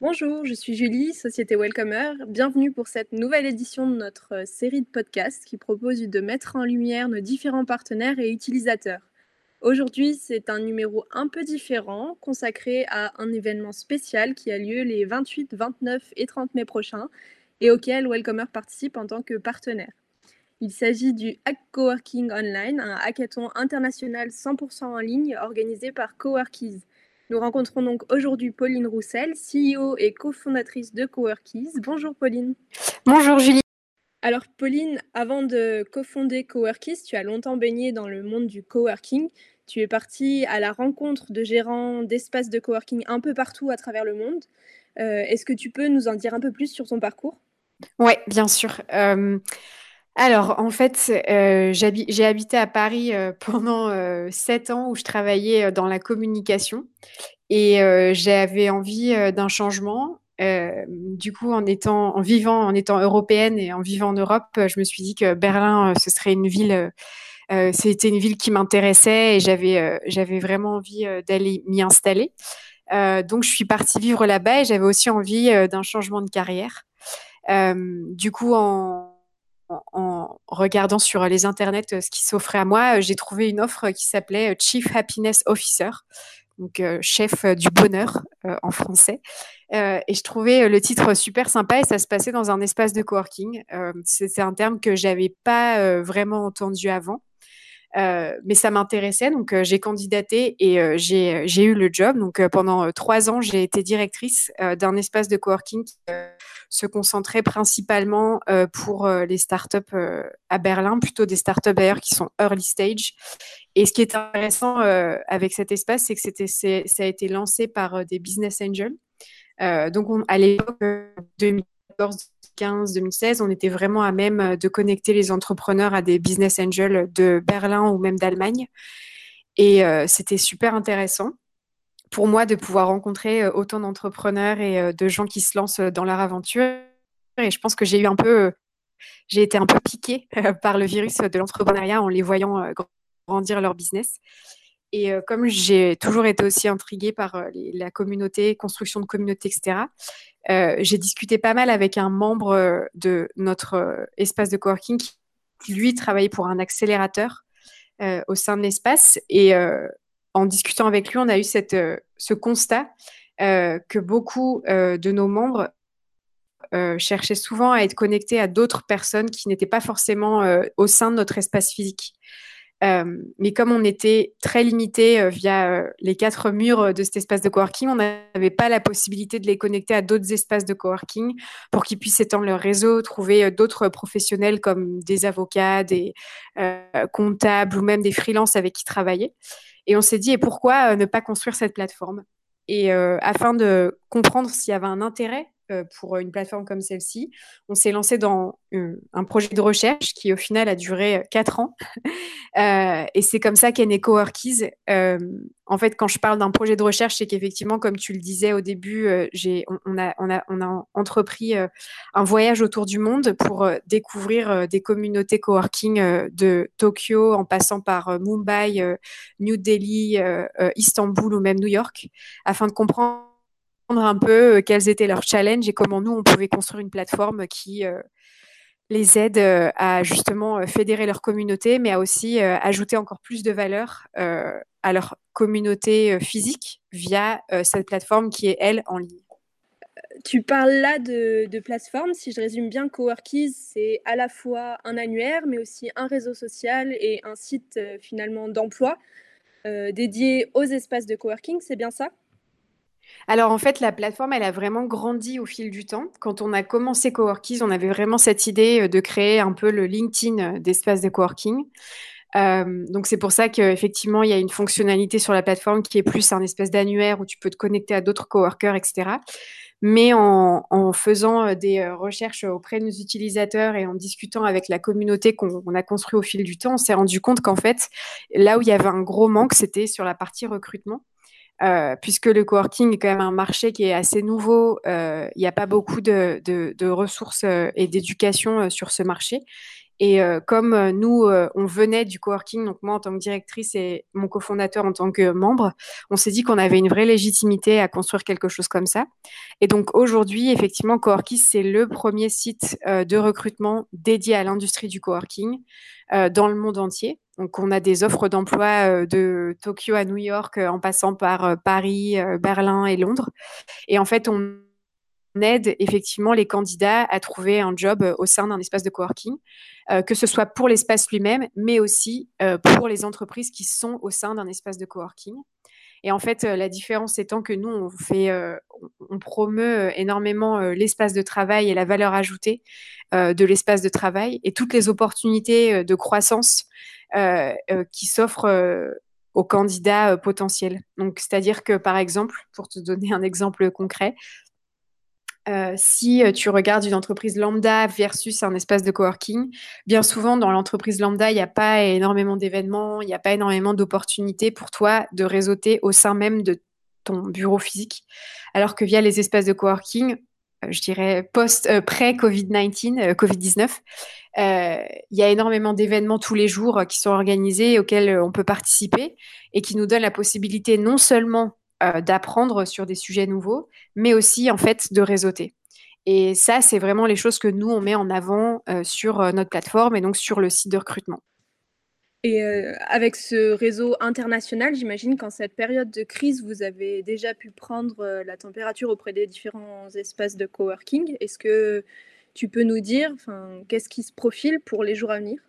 Bonjour, je suis Julie, Société Welcomer. Bienvenue pour cette nouvelle édition de notre euh, série de podcasts qui propose de mettre en lumière nos différents partenaires et utilisateurs. Aujourd'hui, c'est un numéro un peu différent consacré à un événement spécial qui a lieu les 28, 29 et 30 mai prochains et auquel Welcomer participe en tant que partenaire. Il s'agit du Hack Coworking Online, un hackathon international 100% en ligne organisé par Coworkies. Nous rencontrons donc aujourd'hui Pauline Roussel, CEO et cofondatrice de Coworkies. Bonjour Pauline. Bonjour Julie. Alors Pauline, avant de cofonder Coworkies, tu as longtemps baigné dans le monde du coworking. Tu es partie à la rencontre de gérants d'espaces de coworking un peu partout à travers le monde. Euh, est-ce que tu peux nous en dire un peu plus sur ton parcours? Oui, bien sûr. Euh, alors, en fait, euh, j'ai habité à Paris euh, pendant euh, sept ans où je travaillais dans la communication et j'avais envie d'un changement. du coup, en étant, en vivant, en étant européenne et en vivant en Europe, je me suis dit que Berlin, ce serait une ville. C'était une ville qui m'intéressait et j'avais j'avais vraiment envie d'aller m'y installer. donc, je suis partie vivre là-bas et j'avais aussi envie d'un changement de carrière. du coup, en en, regardant sur les internets euh, ce qui s'offrait à moi, euh, j'ai trouvé une offre qui s'appelait euh, Chief Happiness Officer, donc chef du bonheur en français. et je trouvais le titre super sympa et ça se passait dans un espace de coworking. C'était un terme que j'avais pas vraiment entendu avant. mais ça m'intéressait, donc j'ai candidaté et j'ai eu le job. Donc pendant trois ans, j'ai été directrice d'un espace de coworking se concentrer principalement euh, pour euh, les startups euh, à Berlin, plutôt des startups d'ailleurs qui sont early stage. Et ce qui est intéressant avec cet espace, c'est que c'était, ça a été lancé par des business angels. donc, on, à l'époque 2014, 2015, 2016, on était vraiment à même de connecter les entrepreneurs à des business angels de Berlin ou même d'Allemagne. Et c'était super intéressant pour moi de pouvoir rencontrer euh, autant d'entrepreneurs et euh, de gens qui se lancent euh, dans leur aventure. Et je pense que j'ai eu un peu, j'ai été un peu piquée par le virus de l'entrepreneuriat en les voyant grandir leur business. Et comme j'ai toujours été aussi intriguée par la communauté, construction de communauté, etc., j'ai discuté pas mal avec un membre de notre espace de coworking qui, lui, travaillait pour un accélérateur au sein de l'espace. Et en discutant avec lui, on a eu euh, ce constat euh, que beaucoup euh, de nos membres cherchaient souvent à être connectés à d'autres personnes qui n'étaient pas forcément au sein de notre espace physique. mais comme on était très limité via les quatre murs de cet espace de coworking, on n'avait pas la possibilité de les connecter à d'autres espaces de coworking pour qu'ils puissent étendre leur réseau, trouver d'autres professionnels comme des avocats, des comptables ou même des freelances avec qui travailler. Et on s'est dit, et pourquoi euh, ne pas construire cette plateforme? Et euh, afin de comprendre s'il y avait un intérêt pour une plateforme comme celle-ci. On s'est lancé dans un projet de recherche qui, au final, a duré quatre ans. et c'est comme ça qu'est né Coworkies. en fait, quand je parle d'un projet de recherche, c'est qu'effectivement, comme tu le disais au début, j'ai, on, a, on, a, on, a, entrepris un voyage autour du monde pour découvrir des communautés coworking de Tokyo en passant par Mumbai, New Delhi, Istanbul ou même New York, afin de comprendre un peu euh, quels étaient leurs challenges et comment nous, on pouvait construire une plateforme qui euh, les aide euh, à justement fédérer leur communauté, mais à aussi ajouter encore plus de valeur à leur communauté physique via cette plateforme qui est, elle, en ligne. Tu parles là de, de plateforme. Si je résume bien, Coworkies, c'est à la fois un annuaire, mais aussi un réseau social et un site finalement d'emploi dédié aux espaces de coworking. C'est bien ça? Alors en fait, la plateforme, elle a vraiment grandi au fil du temps. Quand on a commencé Coworkies, on avait vraiment cette idée euh, de créer un peu le LinkedIn euh, d'espace de coworking. Euh, donc c'est pour ça qu'effectivement, il y a une fonctionnalité sur la plateforme qui est plus un espèce d'annuaire où tu peux te connecter à d'autres coworkers, etc. Mais en, faisant des recherches auprès de nos utilisateurs et en discutant avec la communauté qu'on a construit au fil du temps, on s'est rendu compte qu'en fait, là où il y avait un gros manque, c'était sur la partie recrutement. Euh, puisque le coworking est quand même un marché qui est assez nouveau. Euh, il n'y a pas beaucoup de, ressources euh, et d'éducation sur ce marché. Et comme nous, on venait du coworking, donc moi en tant que directrice et mon cofondateur en tant que membre, on s'est dit qu'on avait une vraie légitimité à construire quelque chose comme ça. Et donc aujourd'hui, effectivement, Coworkis, c'est le premier site de recrutement dédié à l'industrie du coworking dans le monde entier. Donc on a des offres d'emploi de Tokyo à New York en passant par Paris, Berlin et Londres. Et en fait, on aide effectivement les candidats à trouver un job euh, au sein d'un espace de coworking, euh, que ce soit pour l'espace lui-même, mais aussi euh, pour les entreprises qui sont au sein d'un espace de coworking. Et en fait, la différence étant que nous, on on promeut énormément l'espace de travail et la valeur ajoutée de l'espace de travail et toutes les opportunités de croissance qui s'offrent aux candidats potentiels. Donc, c'est-à-dire que, par exemple, pour te donner un exemple concret, euh, si euh, tu regardes une entreprise lambda versus un espace de coworking, bien souvent dans l'entreprise lambda, il n'y a pas énormément d'événements, il n'y a pas énormément d'opportunités pour toi de réseauter au sein même de ton bureau physique. Alors que via les espaces de coworking, euh, je dirais post pré-Covid-19, Covid-19, il y a énormément d'événements tous les jours qui sont organisés auxquels on peut participer et qui nous donnent la possibilité non seulement euh, d'apprendre sur des sujets nouveaux, mais aussi en fait de réseauter. Et ça, c'est vraiment les choses que nous, on met en avant euh, sur euh, notre plateforme et donc sur le site de recrutement. Et avec ce réseau international, j'imagine qu'en cette période de crise, vous avez déjà pu prendre la température auprès des différents espaces de coworking. Est-ce que tu peux nous dire qu'est-ce qui se profile pour les jours à venir?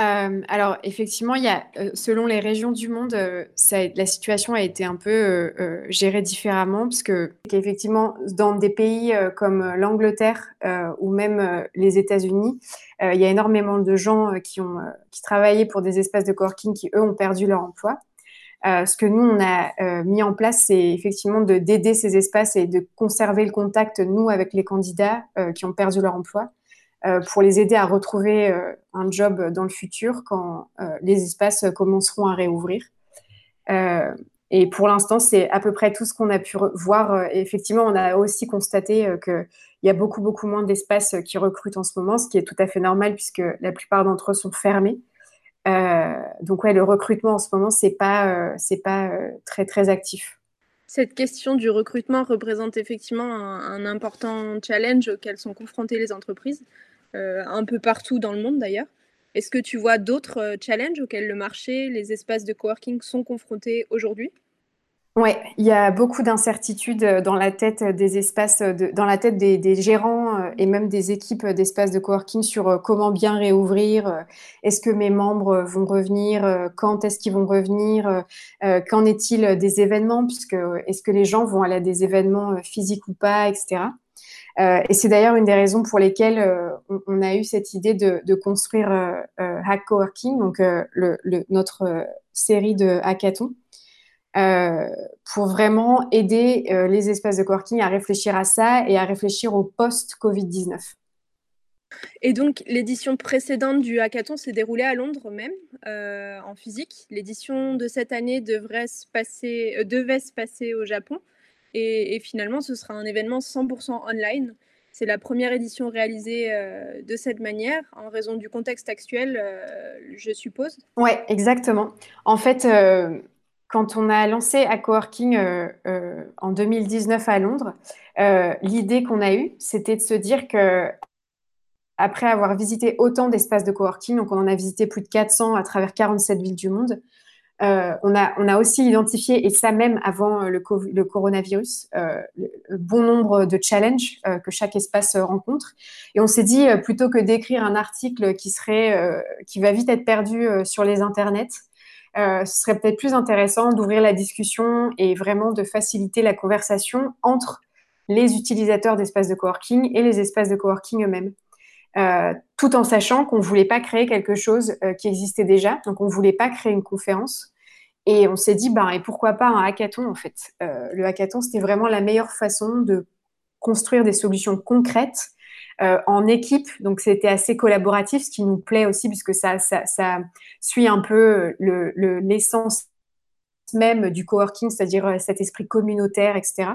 Euh, alors effectivement, il y a, euh, selon les régions du monde, euh, la situation a été un peu gérée différemment parce que effectivement, dans des pays comme l'Angleterre ou même les États-Unis, il y a énormément de gens qui ont qui travaillaient pour des espaces de coworking qui eux ont perdu leur emploi. ce que nous on a mis en place, c'est effectivement de d'aider ces espaces et de conserver le contact nous avec les candidats qui ont perdu leur emploi pour les aider à retrouver euh, un job dans le futur quand euh, les espaces commenceront à réouvrir. et pour l'instant, c'est à peu près tout ce qu'on a pu voir. effectivement, on a aussi constaté qu'il y a beaucoup, beaucoup moins d'espaces qui recrutent en ce moment, ce qui est tout à fait normal puisque la plupart d'entre eux sont fermés. donc, ouais, le recrutement en ce moment, c'est pas, pas très, très actif. Cette question du recrutement représente effectivement un, important challenge auquel sont confrontées les entreprises. Euh, un peu partout dans le monde d'ailleurs. Est-ce que tu vois d'autres euh, challenges auxquels le marché, les espaces de coworking sont confrontés aujourd'hui? Oui, il y a beaucoup d'incertitudes euh, dans la tête des espaces, dans la tête des, gérants et même des équipes d'espaces de coworking sur comment bien réouvrir. Est-ce que mes membres vont revenir Quand est-ce qu'ils vont revenir Qu'en est-il des événements? Puisque est-ce que les gens vont aller à des événements physiques ou pas, etc. Euh, et c'est d'ailleurs une des raisons pour lesquelles euh, on, a eu cette idée de, construire euh, Hack Coworking, donc notre série de hackathons, pour vraiment aider les espaces de coworking à réfléchir à ça et à réfléchir au post-Covid-19. Et donc, l'édition précédente du hackathon s'est déroulée à Londres même, en physique. L'édition de cette année devrait se passer, devait se passer au Japon. Et, finalement, ce sera un événement 100% online. C'est la première édition réalisée euh, de cette manière, en raison du contexte actuel, euh, je suppose. Oui, exactement. En fait, euh, quand on a lancé à Coworking en 2019 à Londres, l'idée qu'on a eue, c'était de se dire que après avoir visité autant d'espaces de coworking, donc on en a visité plus de 400 à travers 47 villes du monde, euh, on, a, aussi identifié, et ça même avant le, le coronavirus, euh, le bon nombre de challenges euh, que chaque espace rencontre. Et on s'est dit, plutôt que d'écrire un article qui, serait, qui va vite être perdu sur les internets, ce serait peut-être plus intéressant d'ouvrir la discussion et vraiment de faciliter la conversation entre les utilisateurs d'espaces de coworking et les espaces de coworking eux-mêmes. Euh, tout en sachant qu'on ne voulait pas créer quelque chose euh, qui existait déjà. Donc, on ne voulait pas créer une conférence. Et on s'est dit, bah, et pourquoi pas un hackathon, en fait. Euh, le hackathon, c'était vraiment la meilleure façon de construire des solutions concrètes en équipe. Donc, c'était assez collaboratif, ce qui nous plaît aussi, puisque ça, ça, ça suit un peu l'essence le, même du coworking, c'est-à-dire cet esprit communautaire, etc.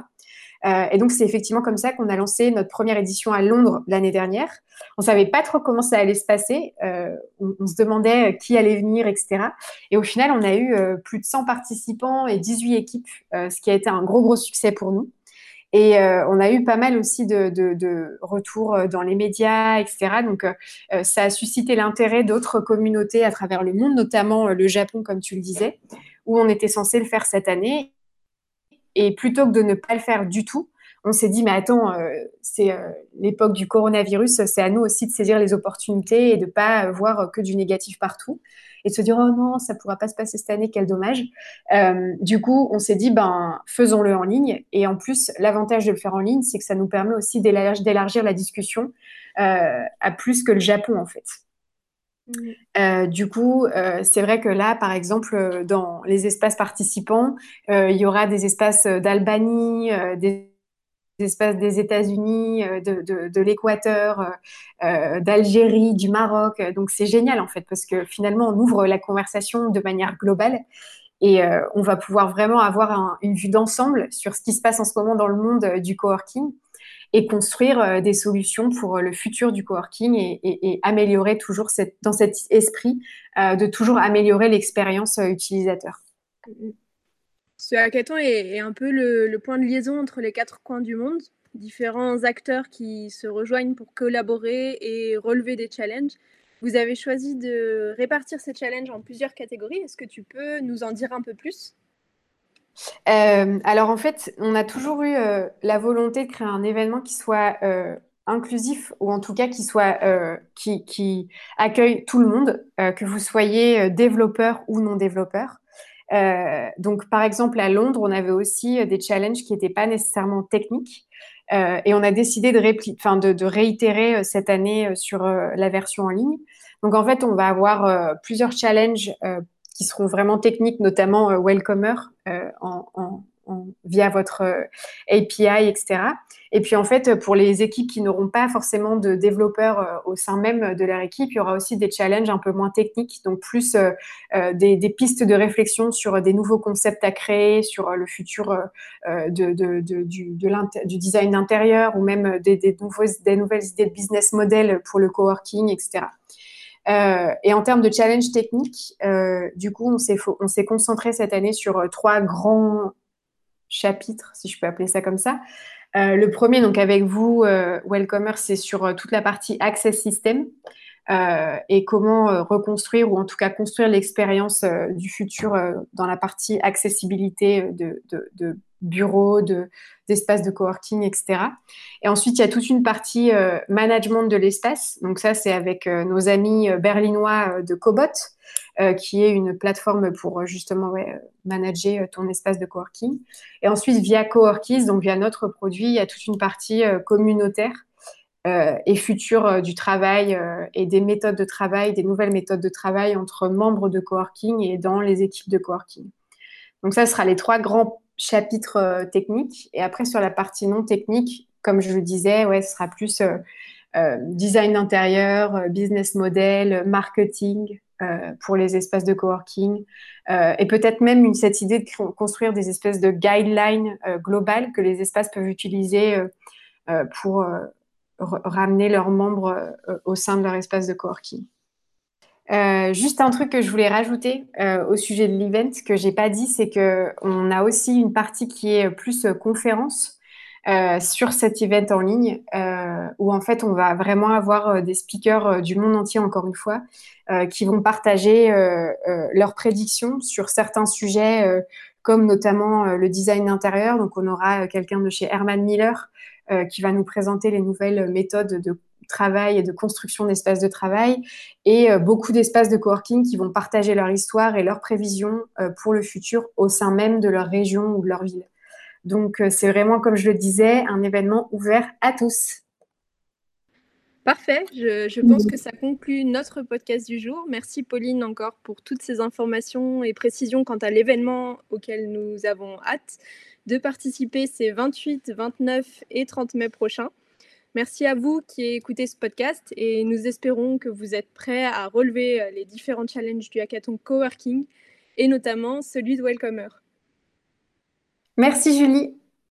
et donc, c'est effectivement comme ça qu'on a lancé notre première édition à Londres l'année dernière. On savait pas trop comment ça allait se passer. On, on, se demandait qui allait venir, etc. Et au final, on a eu plus de 100 participants et 18 équipes, ce qui a été un gros, gros succès pour nous. Et euh, on a eu pas mal aussi de, retours euh, dans les médias, etc. Donc, euh, ça a suscité l'intérêt d'autres communautés à travers le monde, notamment le Japon, comme tu le disais, où on était censé le faire cette année. Et plutôt que de ne pas le faire du tout, on s'est dit, mais attends, c'est l'époque du coronavirus, c'est à nous aussi de saisir les opportunités et de ne pas voir que du négatif partout et de se dire oh non, ça pourra pas se passer cette année, quel dommage. Euh, du coup, on s'est dit ben faisons-le en ligne. Et en plus, l'avantage de le faire en ligne, c'est que ça nous permet aussi d'élargir la discussion euh, à plus que le Japon en fait. Mm. Euh, du coup, c'est vrai que là, par exemple, dans les espaces participants, il y aura des espaces d'Albanie, des espaces des États-Unis, euh, de, l'Équateur, euh, euh, d'Algérie, du Maroc. Donc c'est génial en fait parce que finalement on ouvre la conversation de manière globale et on va pouvoir vraiment avoir une vue d'ensemble sur ce qui se passe en ce moment dans le monde du coworking et construire des solutions pour le futur du coworking et, et, améliorer toujours cette, dans cet esprit de toujours améliorer l'expérience utilisateur. Ce hackathon est, un peu le, point de liaison entre les quatre coins du monde, différents acteurs qui se rejoignent pour collaborer et relever des challenges. Vous avez choisi de répartir ces challenges en plusieurs catégories. Est-ce que tu peux nous en dire un peu plus? Euh, Alors en fait, on a toujours eu euh, la volonté de créer un événement qui soit euh, inclusif ou en tout cas qui soit qui, accueille tout le monde, que vous soyez développeur ou non développeur. Donc, par exemple, à Londres, on avait aussi des challenges qui n'étaient pas nécessairement techniques. Et on a décidé de, de, de, réitérer cette année sur la version en ligne. Donc, en fait, on va avoir plusieurs challenges qui seront vraiment techniques, notamment Welcomer en, en, via votre euh, API, etc. Et puis en fait, pour les équipes qui n'auront pas forcément de développeurs euh, au sein même de leur équipe, il y aura aussi des challenges un peu moins techniques, donc plus euh, des, pistes de réflexion sur des nouveaux concepts à créer, sur le futur du, design d'intérieur ou même des, des nouvelles idées de business model pour le coworking, etc. et en termes de challenge technique, du coup, on s'est concentré cette année sur trois grands chapitres, si je peux appeler ça comme ça. Euh, le premier, donc avec vous, euh, Welcomer, c'est sur euh, toute la partie Access System et comment reconstruire ou en tout cas construire l'expérience du futur dans la partie accessibilité de bureaux, d'espaces de, coworking, etc. Et ensuite, il y a toute une partie management de l'espace. Donc ça, c'est avec nos amis berlinois de Cobot. Euh, qui est une plateforme pour euh, justement manager euh, ton espace de coworking. Et ensuite, via Coworkies, donc via notre produit, il y a toute une partie communautaire et future du travail et des méthodes de travail, des nouvelles méthodes de travail entre membres de coworking et dans les équipes de coworking. Donc ça sera les trois grands chapitres techniques. Et après, sur la partie non technique, comme je le disais, ouais, ce sera plus design intérieur, business model, marketing, euh, pour les espaces de coworking euh, et peut-être même cette idée de construire des espèces de guidelines euh, globales que les espaces peuvent utiliser pour ramener leurs membres au sein de leur espace de coworking. Juste un truc que je voulais rajouter au sujet de l'event que j'ai pas dit, c'est que on a aussi une partie qui est plus conférence euh, sur cet event en ligne euh, où en fait on va vraiment avoir euh, des speakers du monde entier encore une fois qui vont partager leurs prédictions sur certains sujets comme notamment le design intérieur. Donc on aura quelqu'un de chez Herman Miller qui va nous présenter les nouvelles méthodes de travail et de construction d'espaces de travail et beaucoup d'espaces de coworking qui vont partager leur histoire et leurs prévisions pour le futur au sein même de leur région ou de leur ville. Donc, euh, c'est vraiment, comme je le disais, un événement ouvert à tous. Parfait, je, pense que ça conclut notre podcast du jour. Merci Pauline encore pour toutes ces informations et précisions quant à l'événement auquel nous avons hâte de participer ces 28, 29 et 30 mai prochains. Merci à vous qui écoutez ce podcast et nous espérons que vous êtes prêts à relever les différents challenges du hackathon Coworking et notamment celui de Welcomer. Merci Julie.